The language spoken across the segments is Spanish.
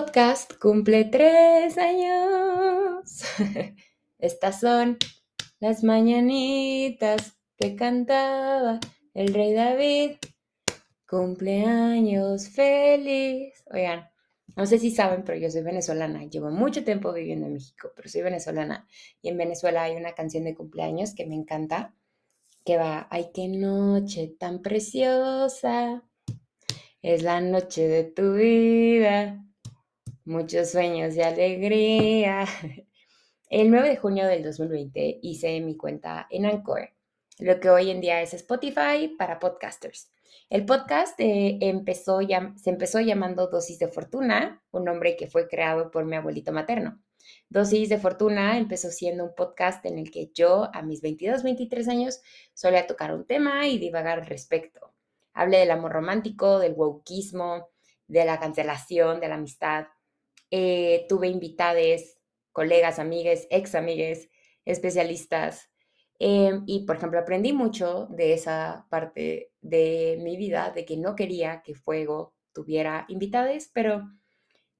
Podcast cumple tres años. Estas son las mañanitas que cantaba el rey David. Cumpleaños feliz. Oigan, no sé si saben, pero yo soy venezolana. Llevo mucho tiempo viviendo en México, pero soy venezolana. Y en Venezuela hay una canción de cumpleaños que me encanta, que va, ay, qué noche tan preciosa. Es la noche de tu vida muchos sueños y alegría. El 9 de junio del 2020 hice mi cuenta en Anchor, lo que hoy en día es Spotify para podcasters. El podcast eh, se empezó llamando Dosis de Fortuna, un nombre que fue creado por mi abuelito materno. Dosis de Fortuna empezó siendo un podcast en el que yo, a mis 22, 23 años, solía tocar un tema y divagar al respecto. Hablé del amor romántico, del wokismo, de la cancelación, de la amistad, eh, tuve invitades, colegas, amigues, ex amigues, especialistas. Em, y, por ejemplo, aprendí mucho de esa parte de mi vida, de que no quería que Fuego tuviera invitades, pero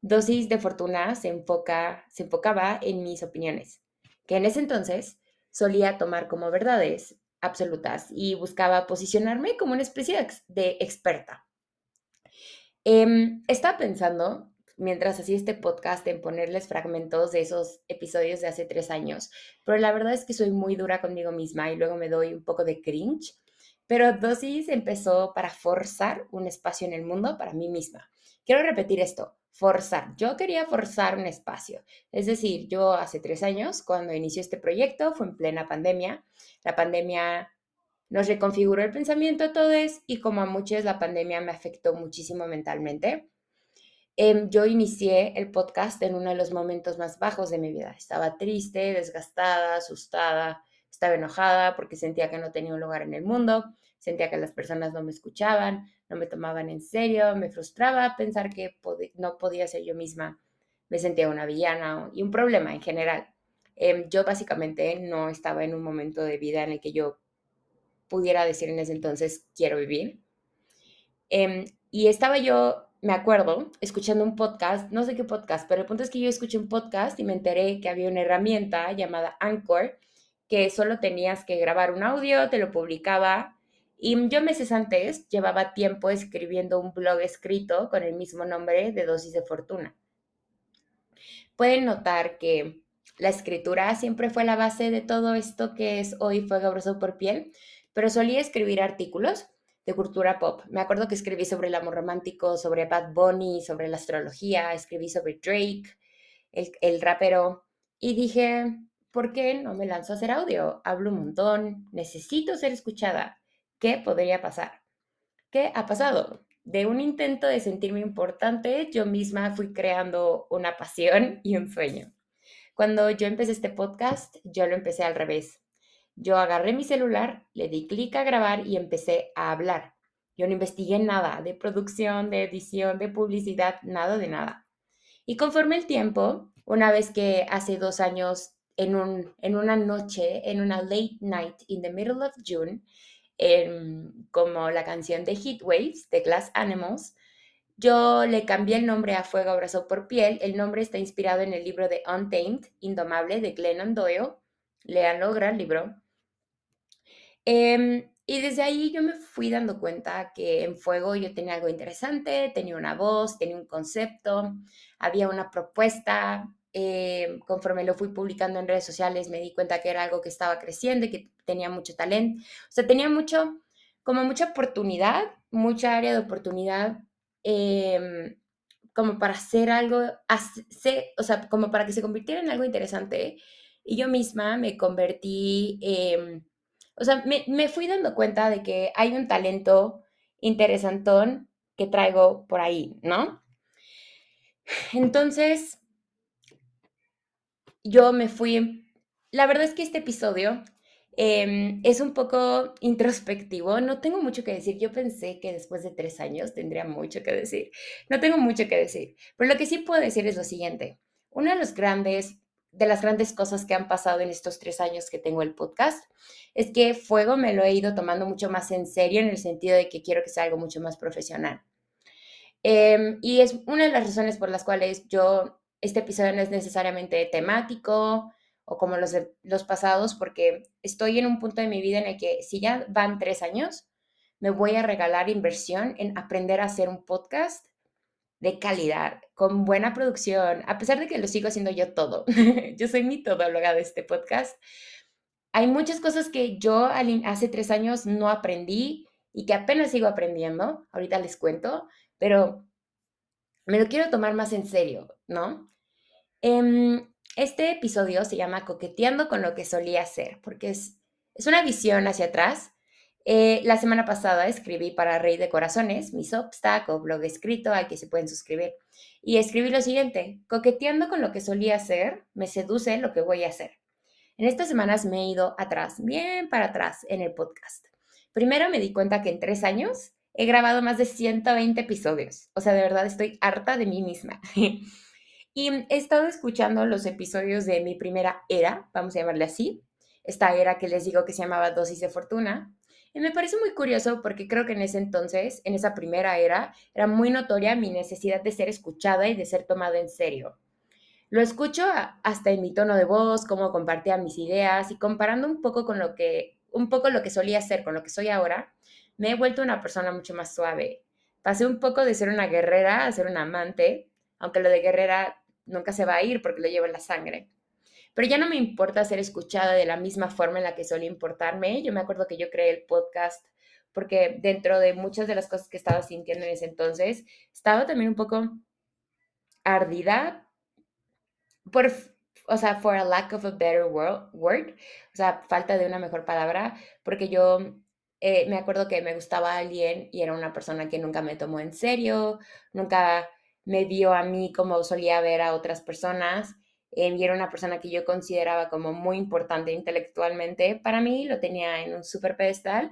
Dosis de Fortuna se, enfoca, se enfocaba en mis opiniones, que en ese entonces solía tomar como verdades absolutas y buscaba posicionarme como una especie de experta. Em, estaba pensando mientras hacía este podcast en ponerles fragmentos de esos episodios de hace tres años. Pero la verdad es que soy muy dura conmigo misma y luego me doy un poco de cringe. Pero Dosis empezó para forzar un espacio en el mundo para mí misma. Quiero repetir esto, forzar. Yo quería forzar un espacio. Es decir, yo hace tres años, cuando inició este proyecto, fue en plena pandemia. La pandemia nos reconfiguró el pensamiento a todos y como a muchos la pandemia me afectó muchísimo mentalmente. Em, yo inicié el podcast en uno de los momentos más bajos de mi vida. Estaba triste, desgastada, asustada, estaba enojada porque sentía que no tenía un lugar en el mundo, sentía que las personas no me escuchaban, no me tomaban en serio, me frustraba pensar que no podía ser yo misma, me sentía una villana y un problema en general. Em, yo básicamente no estaba en un momento de vida en el que yo pudiera decir en ese entonces quiero vivir. Em, y estaba yo me acuerdo escuchando un podcast, no sé qué podcast, pero el punto es que yo escuché un podcast y me enteré que había una herramienta llamada Anchor, que solo tenías que grabar un audio, te lo publicaba. Y yo meses antes llevaba tiempo escribiendo un blog escrito con el mismo nombre de Dosis de Fortuna. Pueden notar que la escritura siempre fue la base de todo esto que es hoy Fuego Abrazado por Piel, pero solía escribir artículos de cultura pop. Me acuerdo que escribí sobre el amor romántico, sobre Bad Bunny, sobre la astrología, escribí sobre Drake, el, el rapero, y dije, ¿por qué no me lanzo a hacer audio? Hablo un montón, necesito ser escuchada. ¿Qué podría pasar? ¿Qué ha pasado? De un intento de sentirme importante, yo misma fui creando una pasión y un sueño. Cuando yo empecé este podcast, yo lo empecé al revés. Yo agarré mi celular, le di clic a grabar y empecé a hablar. Yo no investigué nada de producción, de edición, de publicidad, nada de nada. Y conforme el tiempo, una vez que hace dos años, en, un, en una noche, en una late night in the middle of June, como la canción de Heat Waves de Glass Animals, yo le cambié el nombre a Fuego Abrazo por Piel. El nombre está inspirado en el libro de Untamed, Indomable, de Glennon Doyle. Leanlo, gran libro. Em, y desde ahí yo me fui dando cuenta que en Fuego yo tenía algo interesante, tenía una voz, tenía un concepto, había una propuesta. Em, conforme lo fui publicando en redes sociales me di cuenta que era algo que estaba creciendo y que tenía mucho talento. O sea, tenía mucho, como mucha oportunidad, mucha área de oportunidad em, como para hacer algo, o sea, como para que se convirtiera en algo interesante. Y yo misma me convertí en o sea, me, fui dando cuenta de que hay un talento interesantón que traigo por ahí, ¿no? Entonces, yo me fui, la verdad es que este episodio em, es un poco introspectivo, no tengo mucho que decir, yo pensé que después de tres años tendría mucho que decir, no tengo mucho que decir, pero lo que sí puedo decir es lo siguiente, una de los grandes de las grandes cosas que han pasado en estos tres años que tengo el podcast es que Fuego me lo he ido tomando mucho más en serio en el sentido de que quiero que sea algo mucho más profesional. Em, y es una de las razones por las cuales yo, este episodio no es necesariamente temático o como los, los pasados, porque estoy en un punto de mi vida en el que si ya van tres años, me voy a regalar inversión en aprender a hacer un podcast de calidad, con buena producción, a pesar de que lo sigo haciendo yo todo. yo soy mi todóloga de este podcast. Hay muchas cosas que yo hace tres años no aprendí y que apenas sigo aprendiendo. Ahorita les cuento, pero me lo quiero tomar más en serio, ¿no? Em, este episodio se llama Coqueteando con lo que solía ser, porque es, es una visión hacia atrás eh, la semana pasada escribí para Rey de Corazones, mi Substack o blog escrito al que se pueden suscribir. Y escribí lo siguiente, coqueteando con lo que solía hacer, me seduce lo que voy a hacer. En estas semanas me he ido atrás, bien para atrás en el podcast. Primero me di cuenta que en tres años he grabado más de 120 episodios. O sea, de verdad estoy harta de mí misma. y he estado escuchando los episodios de mi primera era, vamos a llamarle así, esta era que les digo que se llamaba Dosis de Fortuna, y me parece muy curioso porque creo que en ese entonces, en esa primera era, era muy notoria mi necesidad de ser escuchada y de ser tomada en serio. Lo escucho hasta en mi tono de voz, cómo compartía mis ideas y comparando un poco con lo que, un poco lo que solía ser con lo que soy ahora, me he vuelto una persona mucho más suave. Pasé un poco de ser una guerrera a ser una amante, aunque lo de guerrera nunca se va a ir porque lo llevo en la sangre pero ya no me importa ser escuchada de la misma forma en la que suele importarme. Yo me acuerdo que yo creé el podcast porque dentro de muchas de las cosas que estaba sintiendo en ese entonces, estaba también un poco ardida por, o sea, for a lack of a better word, o sea, falta de una mejor palabra, porque yo eh, me acuerdo que me gustaba alguien y era una persona que nunca me tomó en serio, nunca me vio a mí como solía ver a otras personas eh, y era una persona que yo consideraba como muy importante intelectualmente. Para mí lo tenía en un super pedestal.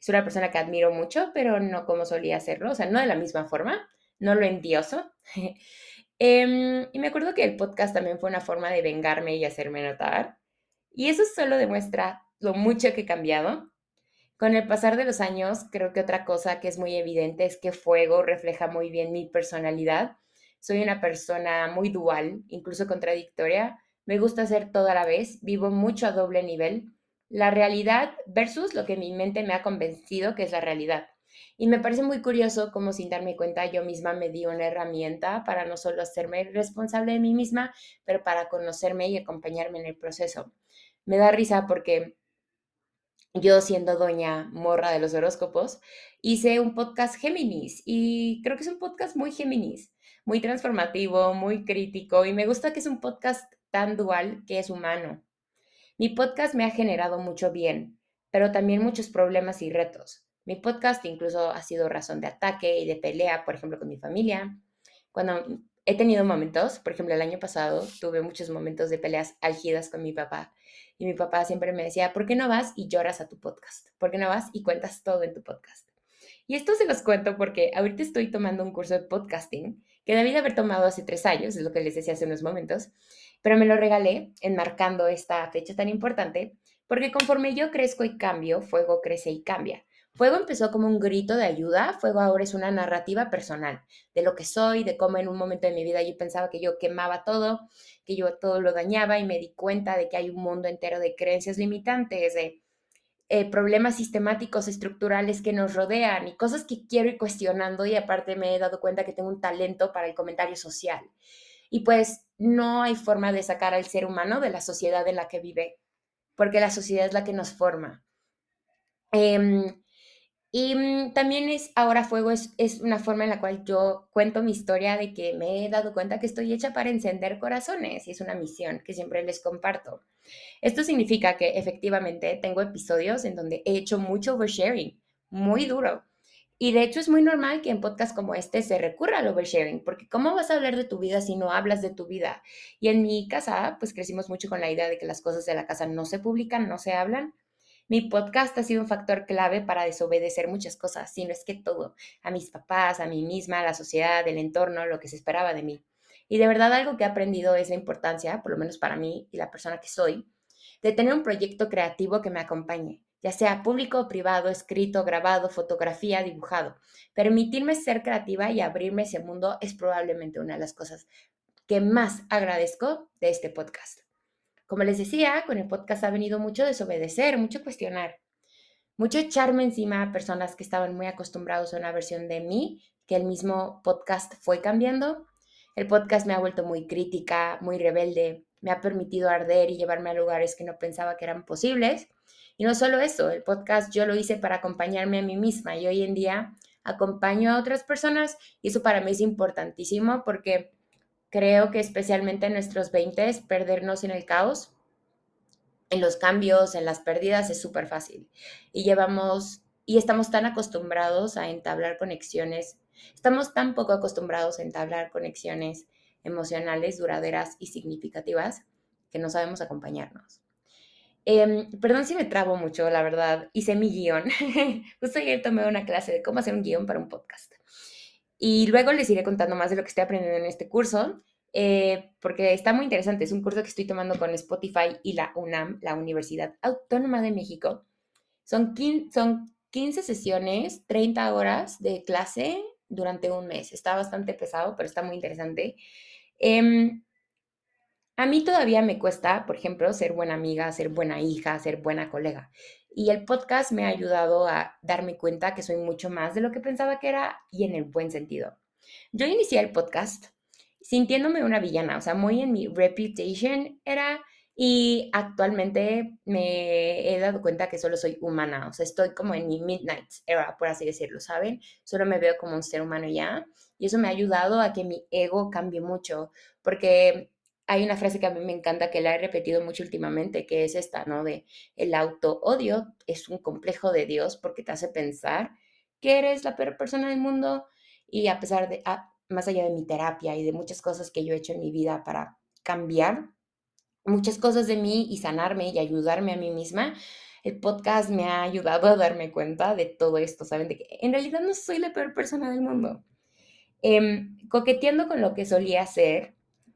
Es una persona que admiro mucho, pero no como solía hacerlo, o sea, no de la misma forma, no lo endioso. eh, y me acuerdo que el podcast también fue una forma de vengarme y hacerme notar. Y eso solo demuestra lo mucho que he cambiado. Con el pasar de los años, creo que otra cosa que es muy evidente es que Fuego refleja muy bien mi personalidad soy una persona muy dual, incluso contradictoria. Me gusta hacer todo a la vez, vivo mucho a doble nivel. La realidad versus lo que mi mente me ha convencido que es la realidad. Y me parece muy curioso cómo sin darme cuenta yo misma me di una herramienta para no solo hacerme responsable de mí misma, pero para conocerme y acompañarme en el proceso. Me da risa porque yo siendo doña morra de los horóscopos, hice un podcast Géminis y creo que es un podcast muy Géminis muy transformativo, muy crítico y me gusta que es un podcast tan dual que es humano. Mi podcast me ha generado mucho bien, pero también muchos problemas y retos. Mi podcast incluso ha sido razón de ataque y de pelea, por ejemplo, con mi familia. Cuando he tenido momentos, por ejemplo, el año pasado tuve muchos momentos de peleas álgidas con mi papá y mi papá siempre me decía, ¿por qué no vas y lloras a tu podcast? ¿Por qué no vas y cuentas todo en tu podcast? Y esto se los cuento porque ahorita estoy tomando un curso de podcasting que debí de haber tomado hace tres años, es lo que les decía hace unos momentos, pero me lo regalé enmarcando esta fecha tan importante, porque conforme yo crezco y cambio, Fuego crece y cambia. Fuego empezó como un grito de ayuda, Fuego ahora es una narrativa personal de lo que soy, de cómo en un momento de mi vida yo pensaba que yo quemaba todo, que yo todo lo dañaba y me di cuenta de que hay un mundo entero de creencias limitantes, de eh, problemas sistemáticos, estructurales que nos rodean y cosas que quiero ir cuestionando y aparte me he dado cuenta que tengo un talento para el comentario social. Y pues no hay forma de sacar al ser humano de la sociedad en la que vive, porque la sociedad es la que nos forma. Eh, y mm, también es, ahora fuego es, es, una forma en la cual yo cuento mi historia de que me he dado cuenta que estoy hecha para encender corazones y es una misión que siempre les comparto. Esto significa que efectivamente tengo episodios en donde he hecho mucho oversharing, muy duro. Y de hecho es muy normal que en podcasts como este se recurra al oversharing, porque ¿cómo vas a hablar de tu vida si no hablas de tu vida? Y en mi casa, pues crecimos mucho con la idea de que las cosas de la casa no se publican, no se hablan. Mi podcast ha sido un factor clave para desobedecer muchas cosas, si no es que todo, a mis papás, a mí misma, a la sociedad, el entorno, lo que se esperaba de mí. Y de verdad algo que he aprendido es la importancia, por lo menos para mí y la persona que soy, de tener un proyecto creativo que me acompañe, ya sea público o privado, escrito, grabado, fotografía, dibujado. Permitirme ser creativa y abrirme ese mundo es probablemente una de las cosas que más agradezco de este podcast. Como les decía, con el podcast ha venido mucho desobedecer, mucho cuestionar, mucho echarme encima a personas que estaban muy acostumbrados a una versión de mí que el mismo podcast fue cambiando. El podcast me ha vuelto muy crítica, muy rebelde, me ha permitido arder y llevarme a lugares que no pensaba que eran posibles. Y no solo eso, el podcast yo lo hice para acompañarme a mí misma y hoy en día acompaño a otras personas y eso para mí es importantísimo porque creo que especialmente en nuestros 20 perdernos en el caos, en los cambios, en las pérdidas es súper fácil. Y llevamos y estamos tan acostumbrados a entablar conexiones, estamos tan poco acostumbrados a entablar conexiones emocionales duraderas y significativas que no sabemos acompañarnos. Em, perdón si me trabo mucho, la verdad. Hice mi guion. Justo ayer tomé una clase de cómo hacer un guion para un podcast. Y luego les iré contando más de lo que estoy aprendiendo en este curso, eh, porque está muy interesante. Es un curso que estoy tomando con Spotify y la UNAM, la Universidad Autónoma de México. Son 15, son 15 sesiones, 30 horas de clase durante un mes. Está bastante pesado, pero está muy interesante. Em, a mí todavía me cuesta, por ejemplo, ser buena amiga, ser buena hija, ser buena colega. Y el podcast me ha ayudado a darme cuenta que soy mucho más de lo que pensaba que era y en el buen sentido. Yo inicié el podcast sintiéndome una villana, o sea, muy en mi reputation era y actualmente me he dado cuenta que solo soy humana, o sea, estoy como en mi midnight era, por así decirlo, ¿saben? Solo me veo como un ser humano ya y eso me ha ayudado a que mi ego cambie mucho, porque hay una frase que a mí me encanta, que la he repetido mucho últimamente, que es esta, ¿no? De el auto-odio es un complejo de Dios porque te hace pensar que eres la peor persona del mundo y a pesar de, ah, más allá de mi terapia y de muchas cosas que yo he hecho en mi vida para cambiar muchas cosas de mí y sanarme y ayudarme a mí misma, el podcast me ha ayudado a darme cuenta de todo esto, ¿saben? De que en realidad no soy la peor persona del mundo. Em, coqueteando con lo que solía ser,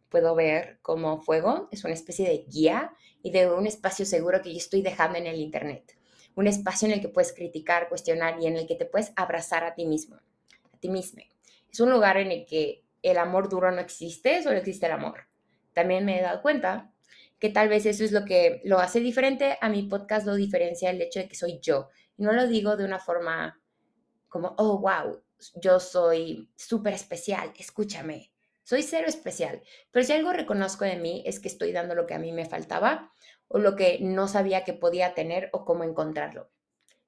puedo ver como fuego es una especie de guía y de un espacio seguro que yo estoy dejando en el Internet. Un espacio en el que puedes criticar, cuestionar y en el que te puedes abrazar a ti mismo, a ti misma. Es un lugar en el que el amor duro no existe, solo existe el amor. También me he dado cuenta que tal vez eso es lo que lo hace diferente. A mi podcast lo diferencia el hecho de que soy yo. Y no lo digo de una forma como, oh, wow, yo soy súper especial, escúchame. Soy cero especial, pero si algo reconozco de mí es que estoy dando lo que a mí me faltaba o lo que no sabía que podía tener o cómo encontrarlo.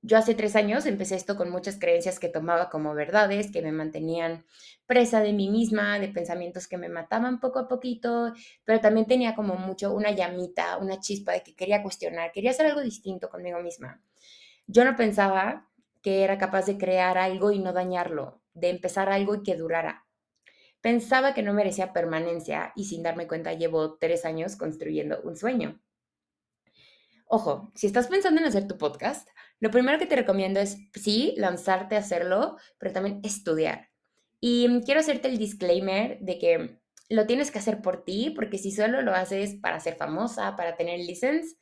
Yo hace tres años empecé esto con muchas creencias que tomaba como verdades, que me mantenían presa de mí misma, de pensamientos que me mataban poco a poquito, pero también tenía como mucho una llamita, una chispa de que quería cuestionar, quería hacer algo distinto conmigo misma. Yo no pensaba que era capaz de crear algo y no dañarlo, de empezar algo y que durara. Pensaba que no merecía permanencia y sin darme cuenta llevo tres años construyendo un sueño. Ojo, si estás pensando en hacer tu podcast, lo primero que te recomiendo es, sí, lanzarte a hacerlo, pero también estudiar. Y quiero hacerte el disclaimer de que lo tienes que hacer por ti, porque si solo lo haces para ser famosa, para tener license,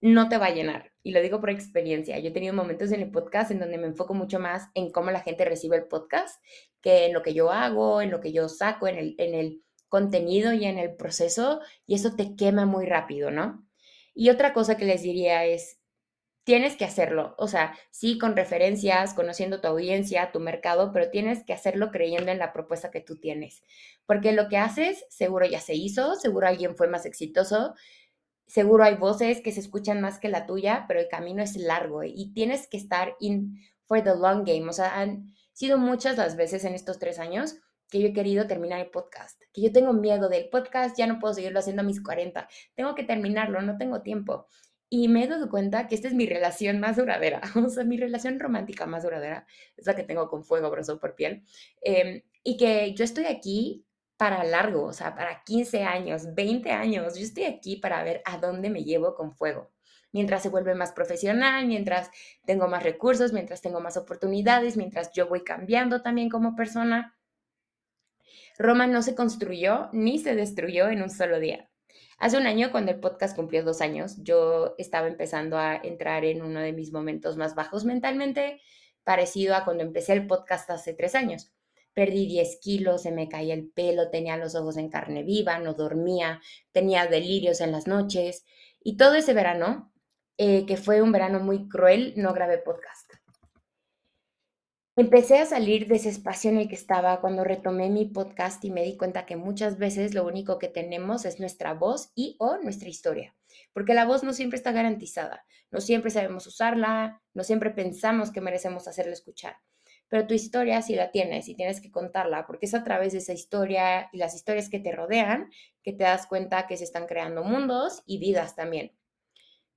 no te va a llenar. Y lo digo por experiencia. Yo he tenido momentos en el podcast en donde me enfoco mucho más en cómo la gente recibe el podcast que en lo que yo hago, en lo que yo saco, en el, en el contenido y en el proceso. Y eso te quema muy rápido, ¿no? Y otra cosa que les diría es, tienes que hacerlo. O sea, sí, con referencias, conociendo tu audiencia, tu mercado, pero tienes que hacerlo creyendo en la propuesta que tú tienes. Porque lo que haces, seguro ya se hizo, seguro alguien fue más exitoso, seguro hay voces que se escuchan más que la tuya, pero el camino es largo y tienes que estar in for the long game. O sea, han sido muchas las veces en estos tres años que yo he querido terminar el podcast, que yo tengo miedo del podcast, ya no puedo seguirlo haciendo a mis 40, tengo que terminarlo, no tengo tiempo. Y me he dado cuenta que esta es mi relación más duradera, o sea, mi relación romántica más duradera, es la que tengo con fuego, brazo por piel, em, y que yo estoy aquí para largo, o sea, para 15 años, 20 años, yo estoy aquí para ver a dónde me llevo con fuego. Mientras se vuelve más profesional, mientras tengo más recursos, mientras tengo más oportunidades, mientras yo voy cambiando también como persona. Roma no se construyó ni se destruyó en un solo día. Hace un año, cuando el podcast cumplió dos años, yo estaba empezando a entrar en uno de mis momentos más bajos mentalmente, parecido a cuando empecé el podcast hace tres años. Perdí 10 kilos, se me caía el pelo, tenía los ojos en carne viva, no dormía, tenía delirios en las noches. Y todo ese verano, eh, que fue un verano muy cruel, no grabé podcast. Empecé a salir de ese espacio en el que estaba cuando retomé mi podcast y me di cuenta que muchas veces lo único que tenemos es nuestra voz y o nuestra historia, porque la voz no siempre está garantizada, no siempre sabemos usarla, no siempre pensamos que merecemos hacerla escuchar, pero tu historia sí la tienes y tienes que contarla, porque es a través de esa historia y las historias que te rodean que te das cuenta que se están creando mundos y vidas también.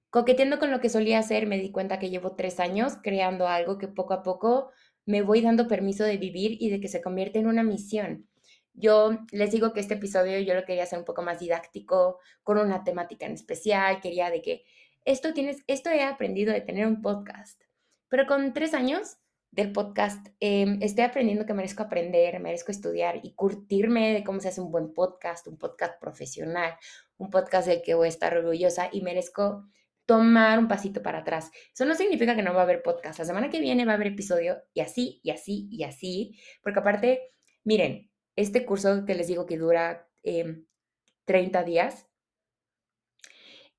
Coqueteando con lo que solía hacer, me di cuenta que llevo tres años creando algo que poco a poco me voy dando permiso de vivir y de que se convierte en una misión. Yo les digo que este episodio yo lo quería hacer un poco más didáctico, con una temática en especial, quería de que esto tienes, esto he aprendido de tener un podcast, pero con tres años del podcast em, estoy aprendiendo que merezco aprender, merezco estudiar y curtirme de cómo se hace un buen podcast, un podcast profesional, un podcast del que voy a estar orgullosa y merezco tomar un pasito para atrás. Eso no significa que no va a haber podcast. La semana que viene va a haber episodio y así, y así, y así. Porque aparte, miren, este curso que les digo que dura 30 em, días,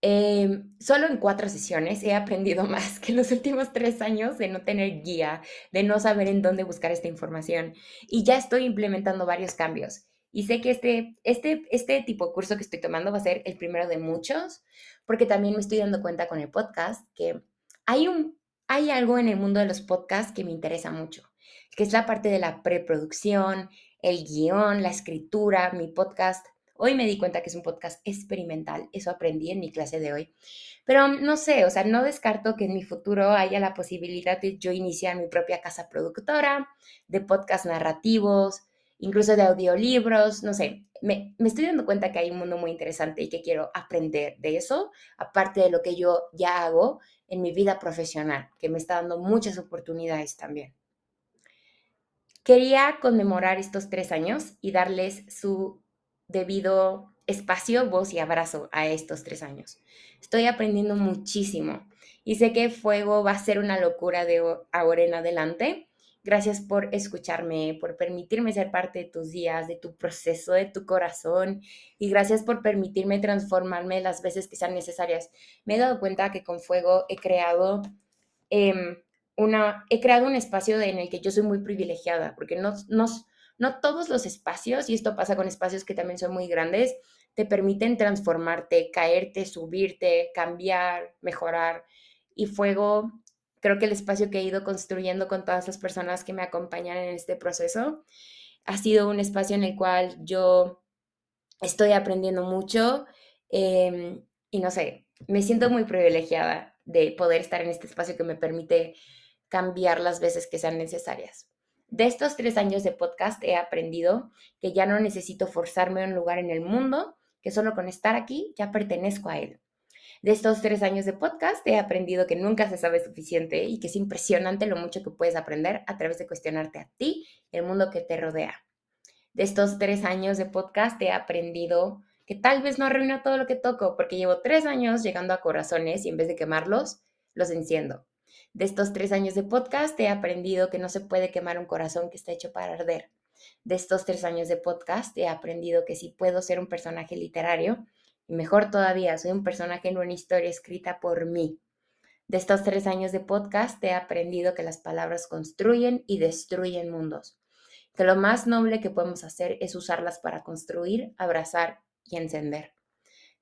em, solo en cuatro sesiones he aprendido más que los últimos tres años de no tener guía, de no saber en dónde buscar esta información. Y ya estoy implementando varios cambios. Y sé que este, este, este tipo de curso que estoy tomando va a ser el primero de muchos, porque también me estoy dando cuenta con el podcast que hay, un, hay algo en el mundo de los podcasts que me interesa mucho, que es la parte de la preproducción, el guion, la escritura, mi podcast. Hoy me di cuenta que es un podcast experimental, eso aprendí en mi clase de hoy. Pero no sé, o sea, no descarto que en mi futuro haya la posibilidad de yo iniciar mi propia casa productora, de podcast narrativos, incluso de audiolibros, no sé, me, estoy dando cuenta que hay un mundo muy interesante y que quiero aprender de eso, aparte de lo que yo ya hago en mi vida profesional, que me está dando muchas oportunidades también. Quería conmemorar estos tres años y darles su debido espacio, voz y abrazo a estos tres años. Estoy aprendiendo muchísimo y sé que Fuego va a ser una locura de ahora en adelante Gracias por escucharme, por permitirme ser parte de tus días, de tu proceso, de tu corazón. Y gracias por permitirme transformarme las veces que sean necesarias. Me he dado cuenta que con Fuego he creado, em, una, he creado un espacio en el que yo soy muy privilegiada, porque no, no, no todos los espacios, y esto pasa con espacios que también son muy grandes, te permiten transformarte, caerte, subirte, cambiar, mejorar. Y Fuego creo que el espacio que he ido construyendo con todas las personas que me acompañan en este proceso ha sido un espacio en el cual yo estoy aprendiendo mucho em, y no sé, me siento muy privilegiada de poder estar en este espacio que me permite cambiar las veces que sean necesarias. De estos tres años de podcast he aprendido que ya no necesito forzarme a un lugar en el mundo, que solo con estar aquí ya pertenezco a él. De estos tres años de podcast he aprendido que nunca se sabe suficiente y que es impresionante lo mucho que puedes aprender a través de cuestionarte a ti el mundo que te rodea. De estos tres años de podcast he aprendido que tal vez no arruino todo lo que toco porque llevo tres años llegando a corazones y en vez de quemarlos, los enciendo. De estos tres años de podcast he aprendido que no se puede quemar un corazón que está hecho para arder. De estos tres años de podcast he aprendido que si puedo ser un personaje literario, y mejor todavía, soy un personaje en una historia escrita por mí. De estos tres años de podcast he aprendido que las palabras construyen y destruyen mundos. Que lo más noble que podemos hacer es usarlas para construir, abrazar y encender.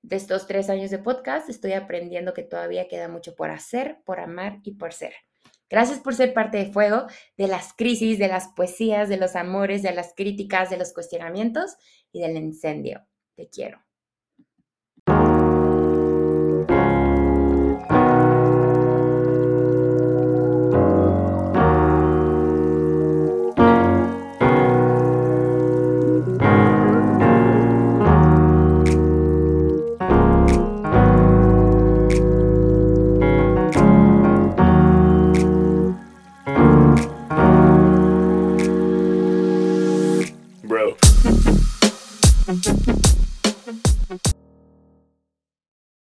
De estos tres años de podcast estoy aprendiendo que todavía queda mucho por hacer, por amar y por ser. Gracias por ser parte de Fuego, de las crisis, de las poesías, de los amores, de las críticas, de los cuestionamientos y del incendio. Te quiero.